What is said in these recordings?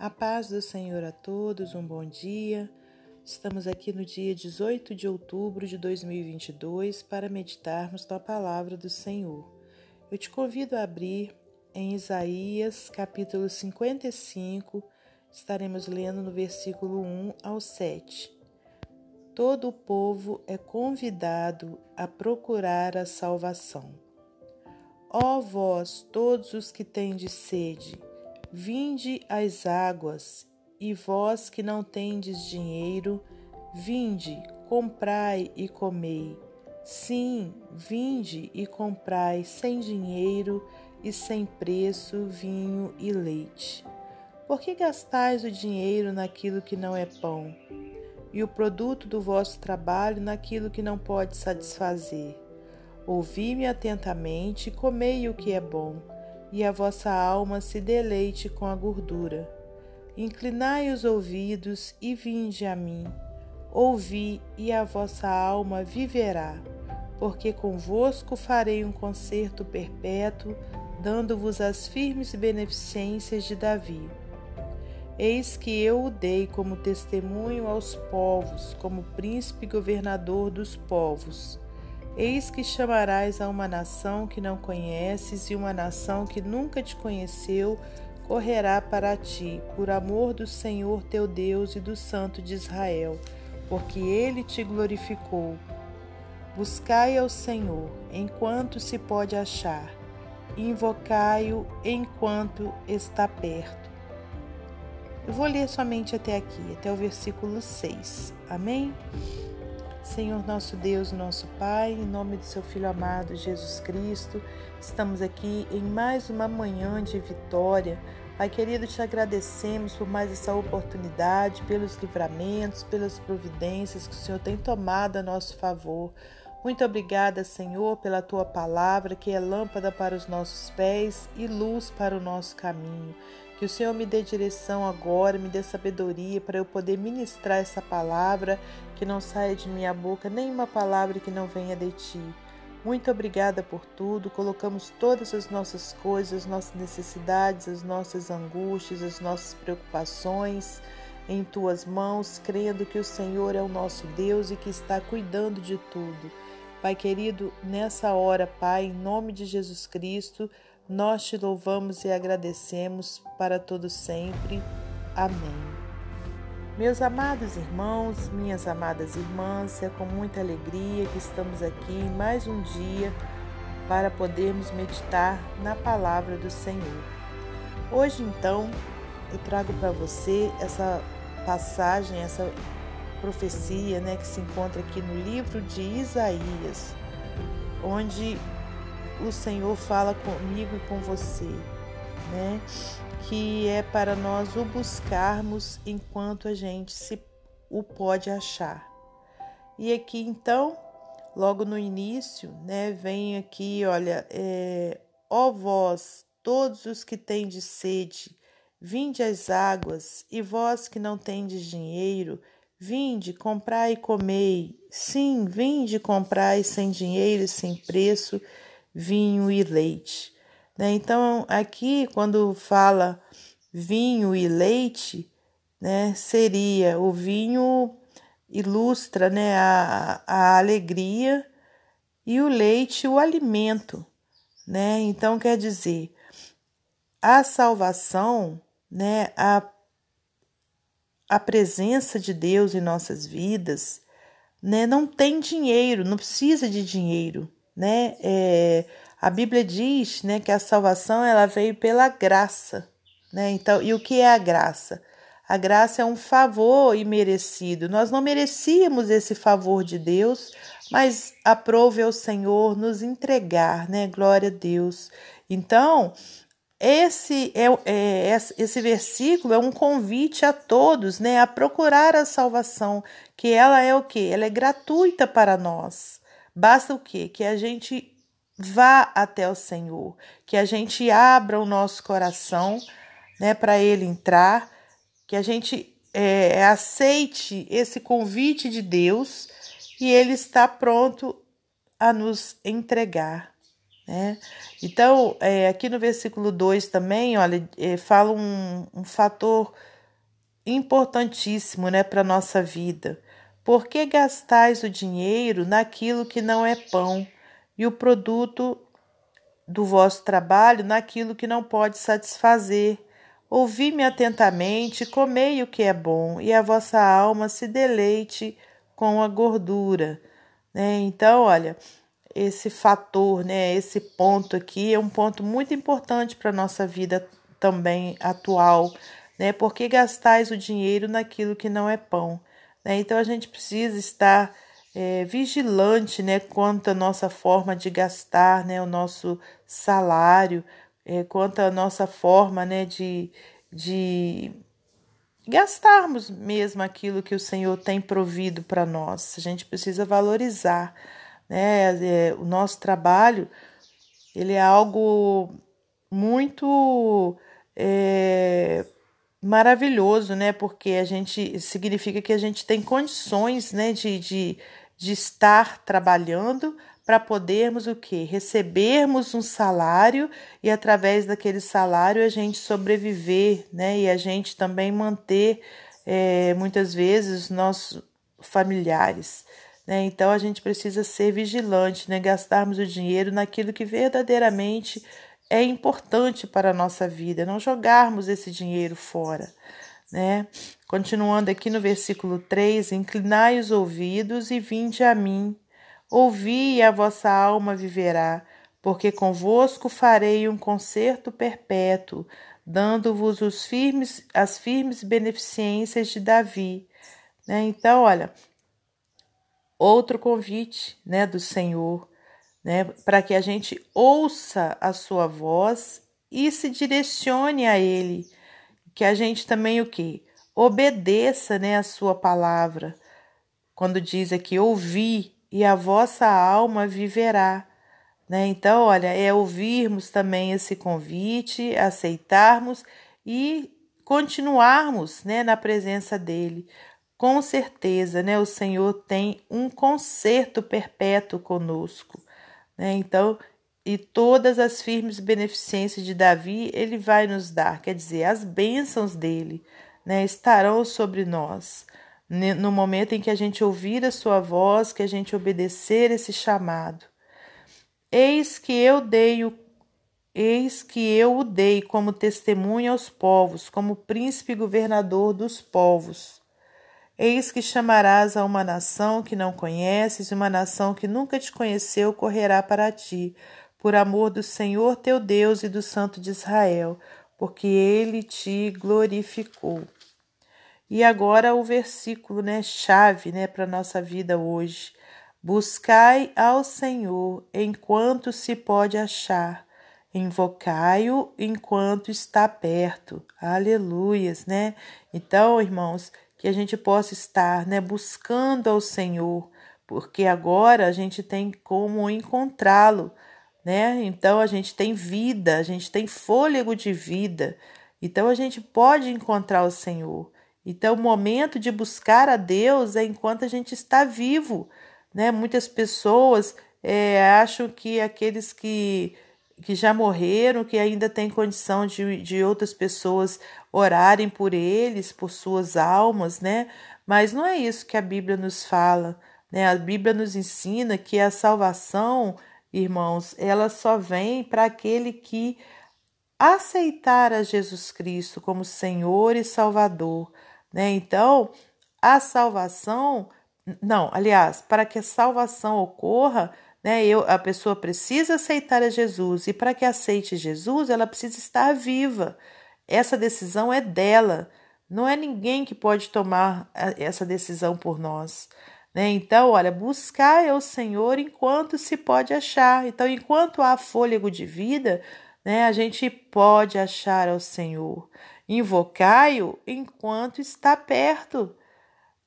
A paz do Senhor a todos, um bom dia. Estamos aqui no dia 18 de outubro de 2022 para meditarmos na palavra do Senhor. Eu te convido a abrir em Isaías, capítulo 55, estaremos lendo no versículo 1 ao 7. Todo o povo é convidado a procurar a salvação. Ó vós, todos os que tendes sede, Vinde às águas, e vós que não tendes dinheiro, vinde, comprai e comei. Sim, vinde e comprai sem dinheiro e sem preço vinho e leite. Por que gastais o dinheiro naquilo que não é pão, e o produto do vosso trabalho naquilo que não pode satisfazer? Ouvi-me atentamente e comei o que é bom e a vossa alma se deleite com a gordura. Inclinai os ouvidos e vinde a mim. Ouvi, e a vossa alma viverá, porque convosco farei um concerto perpétuo, dando-vos as firmes beneficências de Davi. Eis que eu o dei como testemunho aos povos, como príncipe governador dos povos. Eis que chamarás a uma nação que não conheces, e uma nação que nunca te conheceu correrá para ti, por amor do Senhor teu Deus e do Santo de Israel, porque ele te glorificou. Buscai ao Senhor enquanto se pode achar, invocai-o enquanto está perto. Eu vou ler somente até aqui, até o versículo 6. Amém? Senhor nosso Deus, nosso Pai, em nome do seu Filho amado Jesus Cristo, estamos aqui em mais uma manhã de vitória. Pai querido, te agradecemos por mais essa oportunidade, pelos livramentos, pelas providências que o Senhor tem tomado a nosso favor. Muito obrigada, Senhor, pela tua palavra, que é lâmpada para os nossos pés e luz para o nosso caminho. Que o Senhor me dê direção agora, me dê sabedoria para eu poder ministrar essa palavra, que não saia de minha boca nenhuma palavra que não venha de ti. Muito obrigada por tudo. Colocamos todas as nossas coisas, as nossas necessidades, as nossas angústias, as nossas preocupações em tuas mãos, crendo que o Senhor é o nosso Deus e que está cuidando de tudo. Pai querido, nessa hora, Pai, em nome de Jesus Cristo, nós te louvamos e agradecemos para todo sempre. Amém. Meus amados irmãos, minhas amadas irmãs, é com muita alegria que estamos aqui mais um dia para podermos meditar na palavra do Senhor. Hoje, então, eu trago para você essa passagem, essa profecia, né, que se encontra aqui no livro de Isaías, onde o Senhor fala comigo e com você, né? Que é para nós o buscarmos enquanto a gente se o pode achar. E aqui então, logo no início, né, vem aqui, olha, é, ó vós, todos os que tendes sede, vinde às águas, e vós que não tendes dinheiro, vinde, comprai e comei. Sim, vinde, comprai sem dinheiro e sem preço vinho e leite. Né? Então, aqui, quando fala vinho e leite, né, seria o vinho ilustra né, a, a alegria e o leite o alimento. Né? Então, quer dizer, a salvação, né, a, a presença de Deus em nossas vidas, né, não tem dinheiro, não precisa de dinheiro né? É, a Bíblia diz, né, que a salvação ela veio pela graça, né? Então, e o que é a graça? A graça é um favor imerecido. Nós não merecíamos esse favor de Deus, mas aprove ao Senhor nos entregar, né? Glória a Deus. Então, esse é, é, esse versículo é um convite a todos, né, a procurar a salvação, que ela é o que? Ela é gratuita para nós. Basta o quê? Que a gente vá até o Senhor, que a gente abra o nosso coração, né, para Ele entrar, que a gente é, aceite esse convite de Deus e Ele está pronto a nos entregar. Né? Então, é, aqui no versículo 2 também, olha, é, fala um, um fator importantíssimo né, para a nossa vida. Por que gastais o dinheiro naquilo que não é pão e o produto do vosso trabalho naquilo que não pode satisfazer? Ouvi-me atentamente, comei o que é bom, e a vossa alma se deleite com a gordura. Né? Então, olha, esse fator, né, esse ponto aqui é um ponto muito importante para a nossa vida também atual, né? Porque gastais o dinheiro naquilo que não é pão. Né? Então a gente precisa estar é, vigilante né, quanto à nossa forma de gastar né, o nosso salário, é, quanto à nossa forma né, de, de gastarmos mesmo aquilo que o Senhor tem provido para nós. A gente precisa valorizar né? É, o nosso trabalho ele é algo muito é, maravilhoso, né? Porque a gente significa que a gente tem condições, né, de, de, de estar trabalhando para podermos o que? Recebermos um salário e através daquele salário a gente sobreviver, né? E a gente também manter é, muitas vezes os nossos familiares. Né? Então a gente precisa ser vigilante, né? gastarmos o dinheiro naquilo que verdadeiramente é importante para a nossa vida, não jogarmos esse dinheiro fora. Né? Continuando aqui no versículo 3: Inclinai os ouvidos e vinde a mim, ouvi e a vossa alma viverá, porque convosco farei um concerto perpétuo, dando-vos os firmes, as firmes beneficências de Davi. Né? Então, olha, outro convite né, do Senhor, né, para que a gente ouça a sua voz e se direcione a Ele, que a gente também o que? Obedeça né, a sua palavra, quando diz aqui, ouvi e a vossa alma viverá. Né? Então, olha, é ouvirmos também esse convite, aceitarmos e continuarmos né, na presença dele, com certeza, né, o Senhor tem um conserto perpétuo conosco. Né? Então, e todas as firmes beneficências de Davi ele vai nos dar, quer dizer, as bênçãos dele né, estarão sobre nós. No momento em que a gente ouvir a sua voz, que a gente obedecer esse chamado. Eis que eu dei o Eis que eu o dei como testemunha aos povos, como príncipe governador dos povos. Eis que chamarás a uma nação que não conheces, e uma nação que nunca te conheceu correrá para ti, por amor do Senhor teu Deus e do Santo de Israel, porque ele te glorificou. E agora o versículo, né, chave, né, para nossa vida hoje. Buscai ao Senhor enquanto se pode achar. Invocai-o enquanto está perto. Aleluias, né? Então, irmãos, que a gente possa estar né, buscando ao Senhor, porque agora a gente tem como encontrá-lo, né? Então a gente tem vida, a gente tem fôlego de vida, então a gente pode encontrar o Senhor. Então o momento de buscar a Deus é enquanto a gente está vivo, né? Muitas pessoas é, acham que aqueles que que já morreram, que ainda têm condição de, de outras pessoas orarem por eles, por suas almas, né? Mas não é isso que a Bíblia nos fala, né? A Bíblia nos ensina que a salvação, irmãos, ela só vem para aquele que aceitar a Jesus Cristo como Senhor e Salvador, né? Então, a salvação, não, aliás, para que a salvação ocorra, né? Eu, a pessoa precisa aceitar a Jesus e para que aceite Jesus, ela precisa estar viva. Essa decisão é dela. Não é ninguém que pode tomar essa decisão por nós. Né? Então, olha, buscar é o Senhor enquanto se pode achar. Então, enquanto há fôlego de vida, né, a gente pode achar ao Senhor. Invocai-o enquanto está perto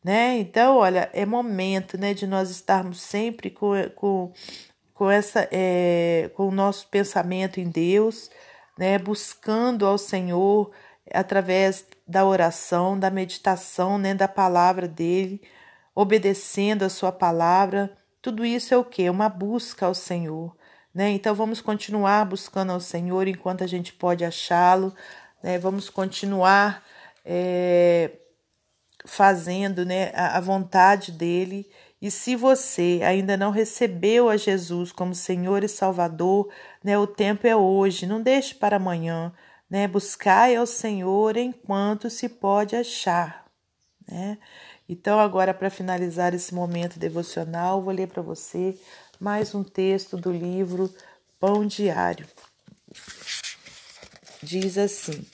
né? Então, olha, é momento, né, de nós estarmos sempre com, com, com essa, é, com o nosso pensamento em Deus, né, buscando ao Senhor através da oração, da meditação, né, da palavra dele, obedecendo a sua palavra. Tudo isso é o que? Uma busca ao Senhor. Né? Então vamos continuar buscando ao Senhor enquanto a gente pode achá-lo, né? Vamos continuar é, fazendo né, a, vontade dele. E se você ainda não recebeu a Jesus como Senhor e Salvador, né, o tempo é hoje, não deixe para amanhã. Né? Buscai ao Senhor enquanto se pode achar. Né? Então, agora, para finalizar esse momento devocional, vou ler para você mais um texto do livro Pão Diário. Diz assim: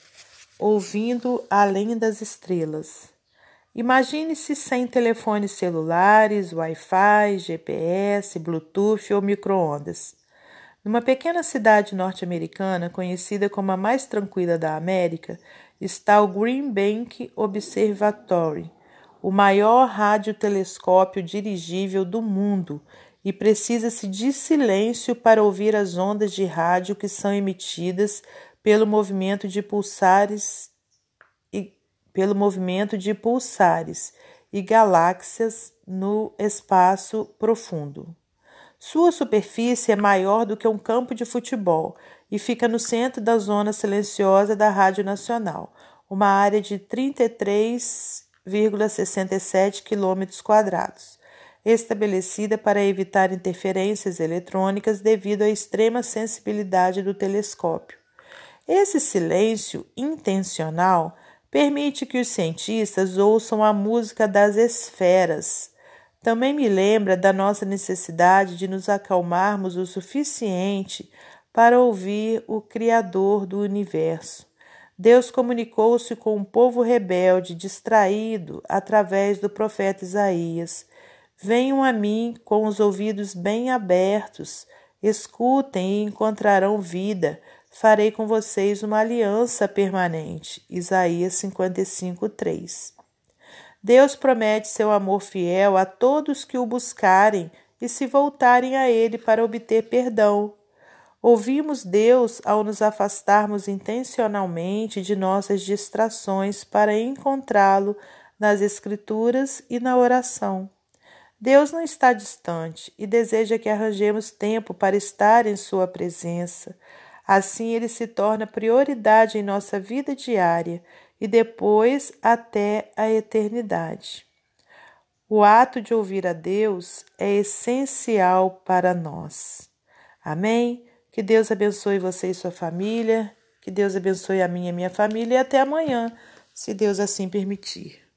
Ouvindo além das estrelas. Imagine-se sem telefones celulares, Wi-Fi, GPS, Bluetooth ou microondas. Numa pequena cidade norte-americana, conhecida como a mais tranquila da América, está o Green Bank Observatory, o maior radiotelescópio dirigível do mundo, e precisa-se de silêncio para ouvir as ondas de rádio que são emitidas pelo movimento de pulsares pelo movimento de pulsares e galáxias no espaço profundo. Sua superfície é maior do que um campo de futebol e fica no centro da zona silenciosa da Rádio Nacional, uma área de 33,67 km, estabelecida para evitar interferências eletrônicas devido à extrema sensibilidade do telescópio. Esse silêncio intencional permite que os cientistas ouçam a música das esferas. Também me lembra da nossa necessidade de nos acalmarmos o suficiente para ouvir o Criador do universo. Deus comunicou-se com um povo rebelde, distraído, através do profeta Isaías. Venham a mim com os ouvidos bem abertos, escutem e encontrarão vida farei com vocês uma aliança permanente. Isaías 55, 3. Deus promete seu amor fiel a todos que o buscarem e se voltarem a Ele para obter perdão. Ouvimos Deus ao nos afastarmos intencionalmente de nossas distrações para encontrá-lo nas Escrituras e na oração. Deus não está distante e deseja que arranjemos tempo para estar em Sua presença. Assim, ele se torna prioridade em nossa vida diária e depois até a eternidade. O ato de ouvir a Deus é essencial para nós. Amém? Que Deus abençoe você e sua família. Que Deus abençoe a minha e minha família. E até amanhã, se Deus assim permitir.